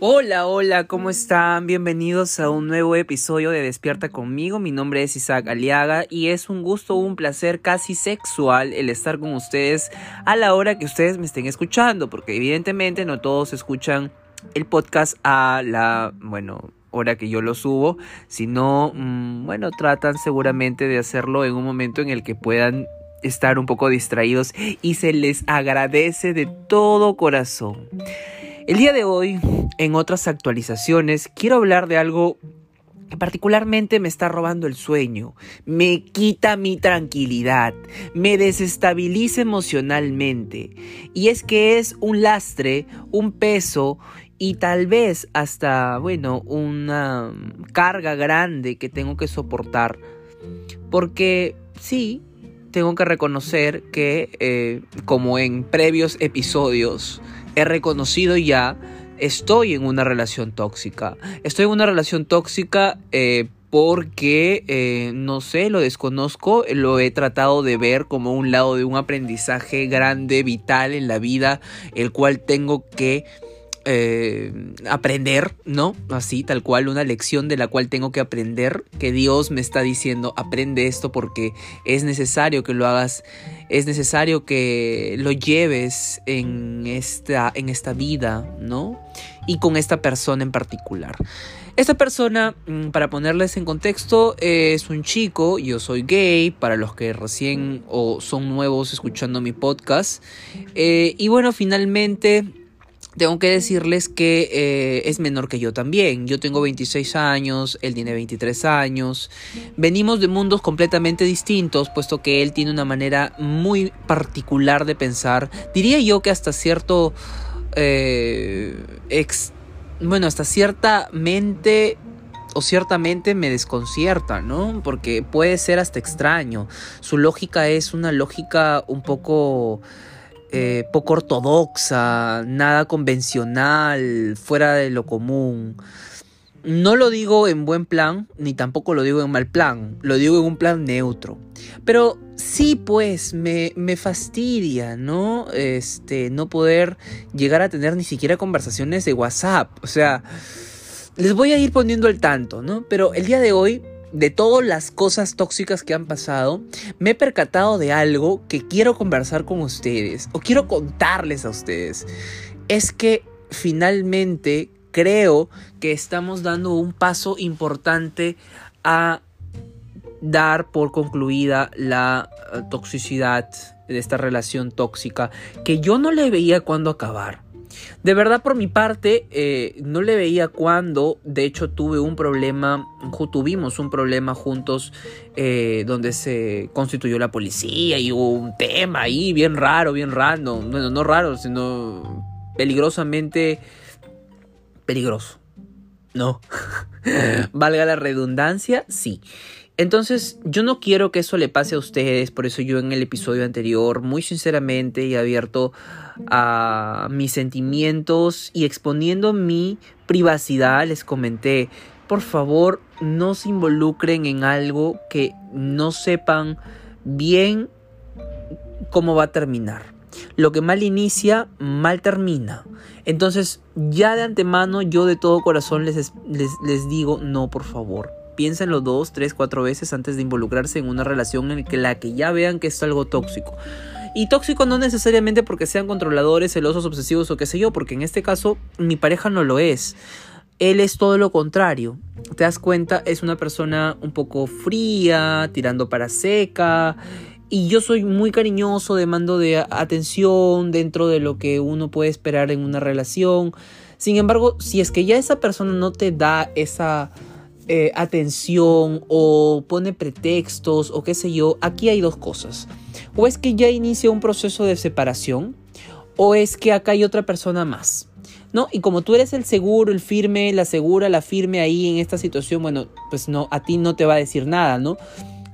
Hola, hola, ¿cómo están? Bienvenidos a un nuevo episodio de Despierta conmigo. Mi nombre es Isaac Aliaga y es un gusto, un placer casi sexual el estar con ustedes a la hora que ustedes me estén escuchando, porque evidentemente no todos escuchan el podcast a la, bueno, hora que yo lo subo, sino, mm, bueno, tratan seguramente de hacerlo en un momento en el que puedan estar un poco distraídos y se les agradece de todo corazón. El día de hoy, en otras actualizaciones, quiero hablar de algo que particularmente me está robando el sueño, me quita mi tranquilidad, me desestabiliza emocionalmente. Y es que es un lastre, un peso y tal vez hasta, bueno, una carga grande que tengo que soportar. Porque sí, tengo que reconocer que, eh, como en previos episodios, he reconocido ya, estoy en una relación tóxica. Estoy en una relación tóxica eh, porque, eh, no sé, lo desconozco, lo he tratado de ver como un lado de un aprendizaje grande, vital en la vida, el cual tengo que eh, aprender, ¿no? Así, tal cual, una lección de la cual tengo que aprender, que Dios me está diciendo, aprende esto porque es necesario que lo hagas, es necesario que lo lleves en esta, en esta vida, ¿no? Y con esta persona en particular. Esta persona, mm, para ponerles en contexto, es un chico, yo soy gay, para los que recién o son nuevos escuchando mi podcast. Eh, y bueno, finalmente tengo que decirles que eh, es menor que yo también. Yo tengo 26 años, él tiene 23 años. Venimos de mundos completamente distintos, puesto que él tiene una manera muy particular de pensar. Diría yo que hasta cierto... Eh, bueno, hasta ciertamente o ciertamente me desconcierta, ¿no? Porque puede ser hasta extraño. Su lógica es una lógica un poco eh, poco ortodoxa, nada convencional, fuera de lo común. No lo digo en buen plan, ni tampoco lo digo en mal plan, lo digo en un plan neutro. Pero sí, pues, me, me fastidia, ¿no? Este, no poder llegar a tener ni siquiera conversaciones de WhatsApp. O sea, les voy a ir poniendo el tanto, ¿no? Pero el día de hoy de todas las cosas tóxicas que han pasado, me he percatado de algo que quiero conversar con ustedes o quiero contarles a ustedes. Es que finalmente creo que estamos dando un paso importante a dar por concluida la eh, toxicidad de esta relación tóxica que yo no le veía cuando acabar. De verdad, por mi parte, eh, no le veía cuando, de hecho, tuve un problema, tuvimos un problema juntos eh, donde se constituyó la policía y hubo un tema ahí bien raro, bien random. Bueno, no raro, sino peligrosamente peligroso. No. Valga la redundancia, sí. Entonces, yo no quiero que eso le pase a ustedes, por eso yo en el episodio anterior, muy sinceramente y abierto a mis sentimientos y exponiendo mi privacidad, les comenté, por favor, no se involucren en algo que no sepan bien cómo va a terminar. Lo que mal inicia, mal termina. Entonces, ya de antemano, yo de todo corazón les, les, les digo, no, por favor piénsenlo dos, tres, cuatro veces antes de involucrarse en una relación en la que ya vean que es algo tóxico. Y tóxico no necesariamente porque sean controladores, celosos, obsesivos o qué sé yo, porque en este caso mi pareja no lo es. Él es todo lo contrario. Te das cuenta, es una persona un poco fría, tirando para seca. Y yo soy muy cariñoso, demando de atención dentro de lo que uno puede esperar en una relación. Sin embargo, si es que ya esa persona no te da esa eh, atención o pone pretextos o qué sé yo, aquí hay dos cosas. O es que ya inicia un proceso de separación o es que acá hay otra persona más. ¿No? Y como tú eres el seguro, el firme, la segura, la firme ahí en esta situación, bueno, pues no, a ti no te va a decir nada, ¿no?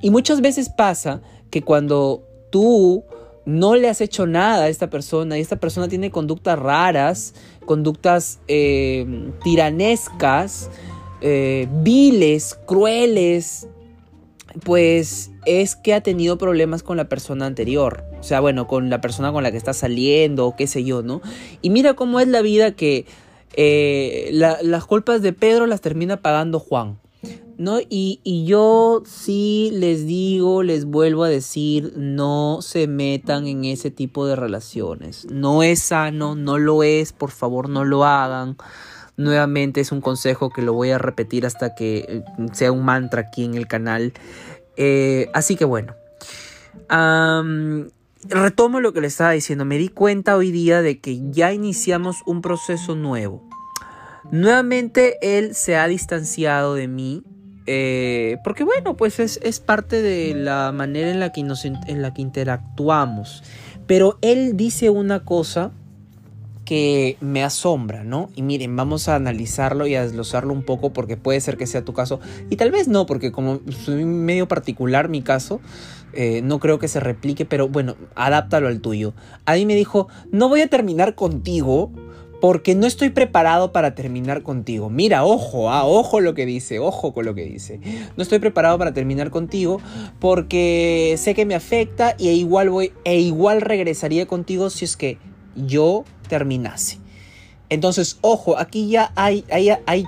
Y muchas veces pasa que cuando tú no le has hecho nada a esta persona y esta persona tiene conductas raras, conductas eh, tiranescas, eh, viles, crueles, pues es que ha tenido problemas con la persona anterior. O sea, bueno, con la persona con la que está saliendo, o qué sé yo, ¿no? Y mira cómo es la vida que eh, las culpas de Pedro las termina pagando Juan. ¿No? Y, y, yo sí les digo, les vuelvo a decir, no se metan en ese tipo de relaciones. No es sano, no lo es, por favor no lo hagan. Nuevamente es un consejo que lo voy a repetir hasta que eh, sea un mantra aquí en el canal. Eh, así que bueno. retomo lo que le estaba diciendo. Me di cuenta hoy día de que ya iniciamos un proceso nuevo. Nuevamente él se ha distanciado de mí. Eh, porque bueno, pues es, es, parte de la manera en la, que nos, en la que interactuamos. Pero él dice una cosa que me asombra, ¿no? Y miren, vamos a analizarlo y a desglosarlo un poco porque puede ser que sea tu caso y tal vez no, porque como soy medio particular mi caso, eh, no creo que se replique, pero bueno, adáptalo al tuyo. A mí me dijo, no voy a terminar contigo porque no estoy preparado para terminar contigo. Mira, ojo, ah, ojo lo que dice, ojo con lo que dice. No estoy preparado para terminar contigo porque sé que me afecta y igual voy e igual regresaría contigo si es que yo terminase. Entonces, ojo, aquí ya hay,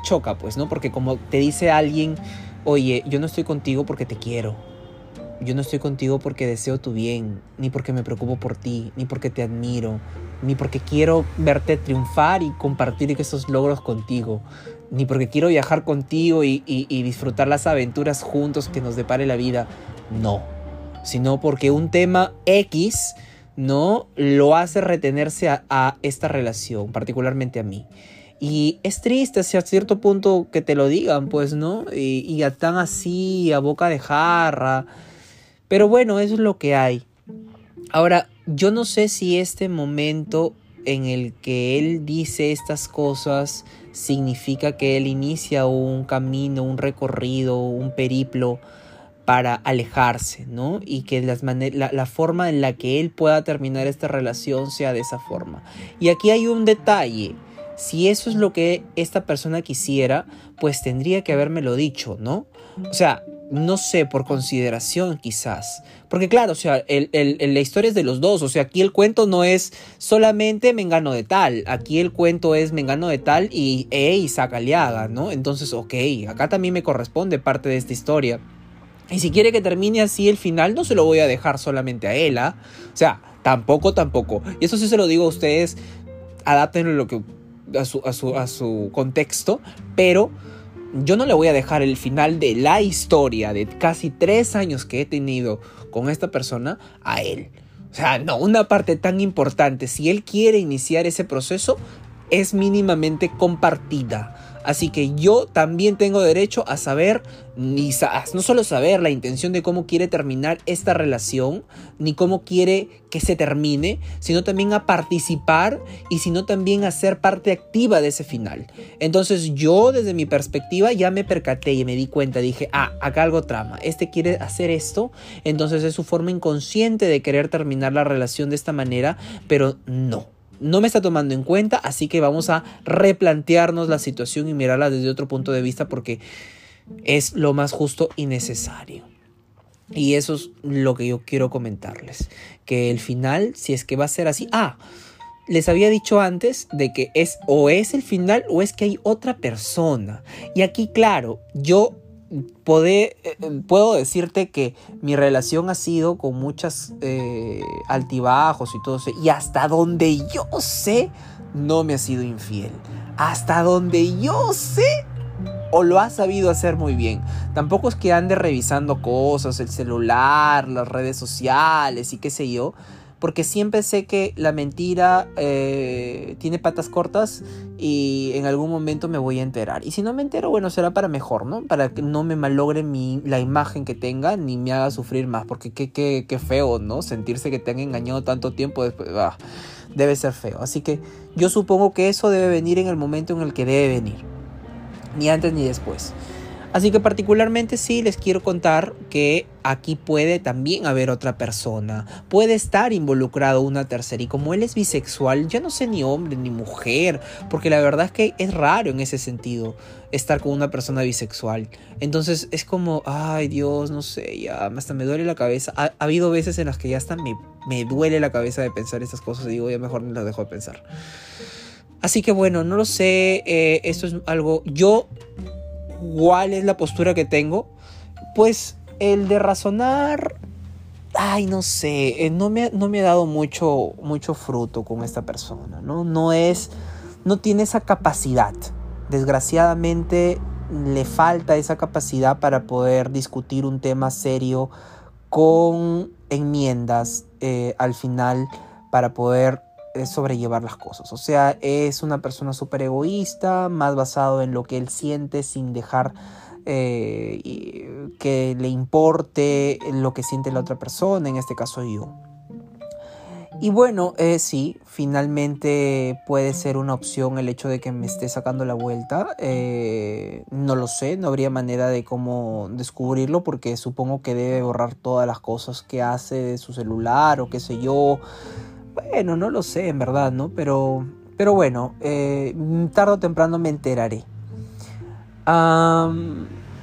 choca, pues, ¿no? Porque como te dice alguien, oye, yo no estoy contigo porque te quiero. Yo no estoy contigo porque deseo tu bien, ni porque me preocupo por ti, ni porque te admiro, ni porque quiero verte triunfar y compartir esos logros contigo, ni porque quiero viajar contigo y, y disfrutar las aventuras juntos que nos depare la vida. No, sino porque un tema X ¿no? Lo hace retenerse a, esta relación, particularmente a mí. Y es triste hacia cierto punto que te lo digan, pues, ¿no? Y, y tan así, a boca de jarra. Pero bueno, eso es lo que hay. Ahora, yo no sé si este momento en el que él dice estas cosas significa que él inicia un camino, un recorrido, un periplo para alejarse, ¿no? Y que las la, la, forma en la que él pueda terminar esta relación sea de esa forma. Y aquí hay un detalle. Si eso es lo que esta persona quisiera, pues tendría que habérmelo dicho, ¿no? O sea, no sé, por consideración quizás. Porque claro, o sea, el, el, la historia es de los dos. O sea, aquí el cuento no es solamente Mengano de tal. Aquí el cuento es Mengano de tal y e Isaac Aliaga, ¿no? Entonces, ok, acá también me corresponde parte de esta historia. Y si quiere que termine así el final, no se lo voy a dejar solamente a él, ¿ah? O sea, tampoco, tampoco. Y eso sí se lo digo a ustedes, adaptenlo lo que, a, su, a, su, a su contexto, pero yo no le voy a dejar el final de la historia de casi tres años que he tenido con esta persona a él. O sea, no, una parte tan importante, si él quiere iniciar ese proceso, es mínimamente compartida. Así que yo también tengo derecho a saber, ni no solo saber la intención de cómo quiere terminar esta relación, ni cómo quiere que se termine, sino también a participar y sino también a ser parte activa de ese final. Entonces yo desde mi perspectiva ya me percaté y me di cuenta, dije, ah, acá algo trama, este quiere hacer esto, entonces es su forma inconsciente de querer terminar la relación de esta manera, pero no no me está tomando en cuenta, así que vamos a replantearnos la situación y mirarla desde otro punto de vista porque es lo más justo y necesario. Y eso es lo que yo quiero comentarles. Que el final, si es que va a ser así. Ah, les había dicho antes de que es o es el final o es que hay otra persona. Y aquí, claro, yo eh, puedo decirte que mi relación ha sido con muchas eh, altibajos y todo eso. Y hasta donde yo sé, no me ha sido infiel. Hasta donde yo sé, o lo ha sabido hacer muy bien. Tampoco es que ande revisando cosas, el celular, las redes sociales y qué sé yo porque siempre sé que la mentira eh, tiene patas cortas y en algún momento me voy a enterar. Y si no me entero, bueno, será para mejor, ¿no? Para que no me malogre mi, la imagen que tenga ni me haga sufrir más, porque qué, feo, ¿no? Sentirse que te han engañado tanto tiempo después, ah, debe ser feo. Así que yo supongo que eso debe venir en el momento en el que debe venir, ni antes ni después. Así que particularmente sí les quiero contar que aquí puede también haber otra persona, puede estar involucrado una tercera y como él es bisexual, ya no sé ni hombre ni mujer, porque la verdad es que es raro en ese sentido estar con una persona bisexual. Entonces es como, ay Dios, no sé, ya hasta me duele la cabeza. Ha, habido veces en las que ya hasta me, me duele la cabeza de pensar estas cosas y digo, ya mejor no las dejo de pensar. Así que bueno, no lo sé, eh, esto es algo, yo, ¿cuál es la postura que tengo? Pues el de razonar, ay, no sé, eh, no me, no me ha dado mucho, mucho fruto con esta persona, ¿no? No es, no tiene esa capacidad. Desgraciadamente le falta esa capacidad para poder discutir un tema serio con enmiendas eh, al final para poder sobrellevar las cosas. O sea, es una persona súper egoísta, más basado en lo que él siente sin dejar eh, que le importe lo que siente la otra persona, en este caso yo. Y bueno, eh, sí, finalmente puede ser una opción el hecho de que me esté sacando la vuelta. Eh, no lo sé, no habría manera de cómo descubrirlo porque supongo que debe borrar todas las cosas que hace de su celular o qué sé yo. Bueno, no lo sé en verdad, ¿no? Pero, pero bueno, eh, tarde o temprano me enteraré.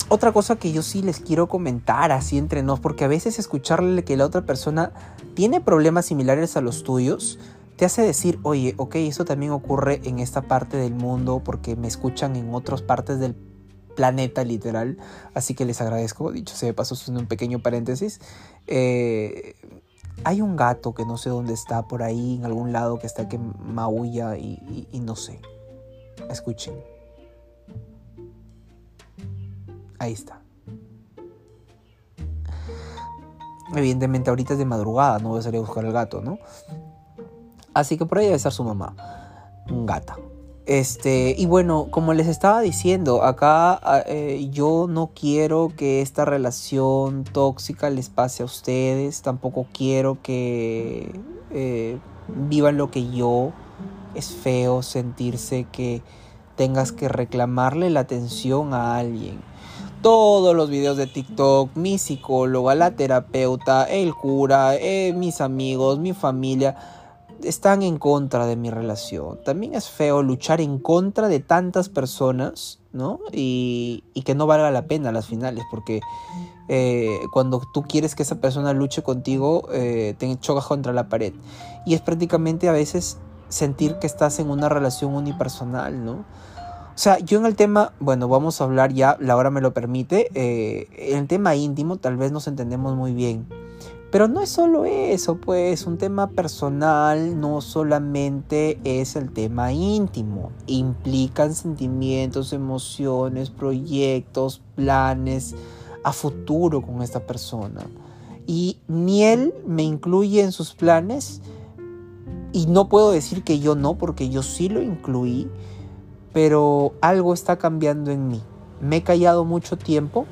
otra cosa que yo sí les quiero comentar así entre nos, porque a veces escucharle que la otra persona tiene problemas similares a los tuyos, te hace decir, oye, ok, eso también ocurre en esta parte del mundo porque me escuchan en otras partes del planeta literal, así que les agradezco, dicho sea de paso, un pequeño paréntesis. Eh, hay un gato que no sé dónde está, por ahí en algún lado que está que maulla y, no sé. Escuchen. Ahí está. Evidentemente ahorita es de madrugada, no voy a salir a buscar al gato, ¿no? Así que por ahí debe estar su mamá, gata. Este, y bueno, como les estaba diciendo, acá eh, yo no quiero que esta relación tóxica les pase a ustedes, tampoco quiero que eh, vivan lo que yo. Es feo sentirse que tengas que reclamarle la atención a alguien todos los videos de TikTok, mi psicóloga, la terapeuta, el cura, eh, mis amigos, mi familia, están en contra de mi relación. También es feo luchar en contra de tantas personas, ¿no? Y, que no valga la pena las finales, porque eh, cuando tú quieres que esa persona luche contigo, eh, te chocas contra la pared. Y es prácticamente a veces sentir que estás en una relación unipersonal, ¿no? O sea, yo en el tema, bueno, vamos a hablar ya, la hora me lo permite, eh, en el tema íntimo tal vez nos entendemos muy bien. Pero no es solo eso, pues un tema personal no solamente es el tema íntimo, implican sentimientos, emociones, proyectos, planes a futuro con esta persona. Y ni él me incluye en sus planes y no puedo decir que yo no, porque yo sí lo incluí pero algo está cambiando en mí. Me he callado mucho tiempo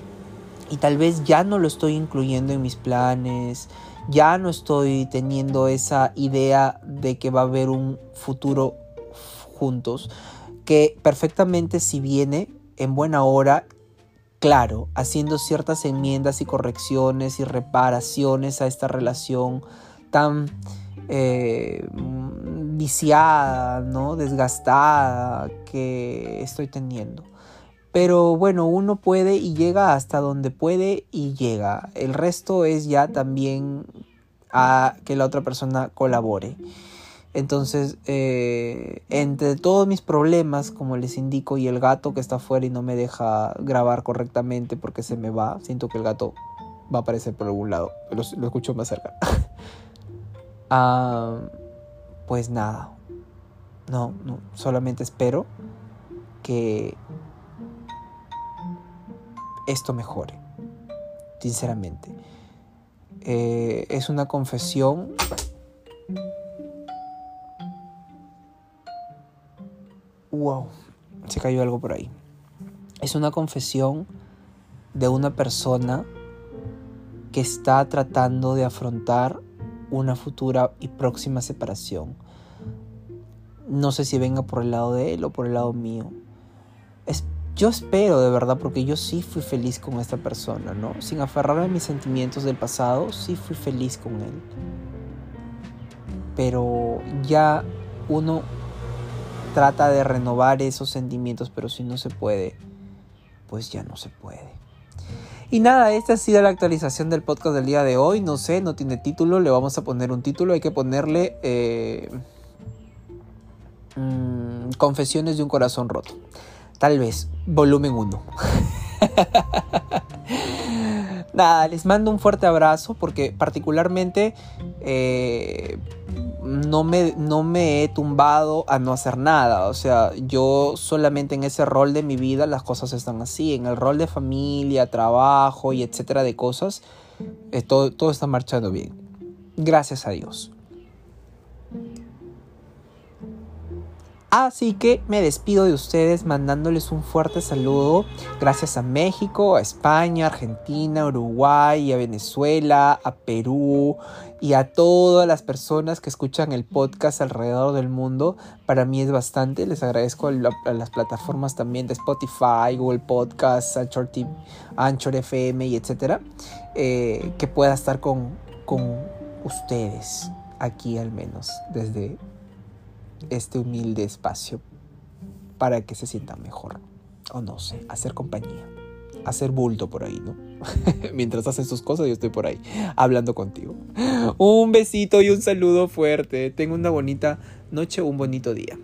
y tal vez ya no lo estoy incluyendo en mis planes, ya no estoy teniendo esa idea de que va a haber un futuro juntos, que perfectamente si viene en buena hora, claro, haciendo ciertas enmiendas y correcciones y reparaciones a esta relación tan eh, viciada, ¿no? Desgastada que estoy teniendo. Pero bueno, uno puede y llega hasta donde puede y llega. El resto es ya también a que la otra persona colabore. Entonces, eh, entre todos mis problemas, como les indico, y el gato que está afuera y no me deja grabar correctamente porque se me va, siento que el gato va a aparecer por algún lado, lo, lo escucho más cerca. ah, pues nada. No, no, solamente espero que esto mejore. Sinceramente. Eh, es una confesión. Wow, se cayó algo por ahí. Es una confesión de una persona que está tratando de afrontar una futura y próxima separación. No sé si venga por el lado de él o por el lado mío. Yo espero de verdad, porque yo sí fui feliz con esta persona, ¿no? Sin aferrarme a mis sentimientos del pasado, sí fui feliz con él. Pero ya uno trata de renovar esos sentimientos, pero si no se puede, pues ya no se puede. Y nada, esta ha sido la actualización del podcast del día de hoy. No sé, no tiene título, le vamos a poner un título. Hay que ponerle... Eh, Mm, confesiones de un corazón roto. Tal vez, volumen 1. Nada, les mando un fuerte abrazo porque particularmente eh, no, me, no me he tumbado a no hacer nada. O sea, yo solamente en ese rol de mi vida las cosas están así. En el rol de familia, trabajo y etcétera de cosas, eh, todo, todo está marchando bien. Gracias a Dios. Así que me despido de ustedes mandándoles un fuerte saludo. Gracias a México, a España, Argentina, Uruguay, a Venezuela, a Perú y a todas las personas que escuchan el podcast alrededor del mundo. Para mí es bastante. Les agradezco a, las plataformas también de Spotify, Google Podcasts, Anchor, TV, Anchor FM y etcétera. Eh, que pueda estar con, con ustedes aquí al menos desde este humilde espacio para que se sientan mejor. O no sé, hacer compañía. Hacer bulto por ahí, ¿no? Mientras hacen sus cosas, yo estoy por ahí hablando contigo. Un besito y un saludo fuerte. Tengo una bonita noche, un bonito día.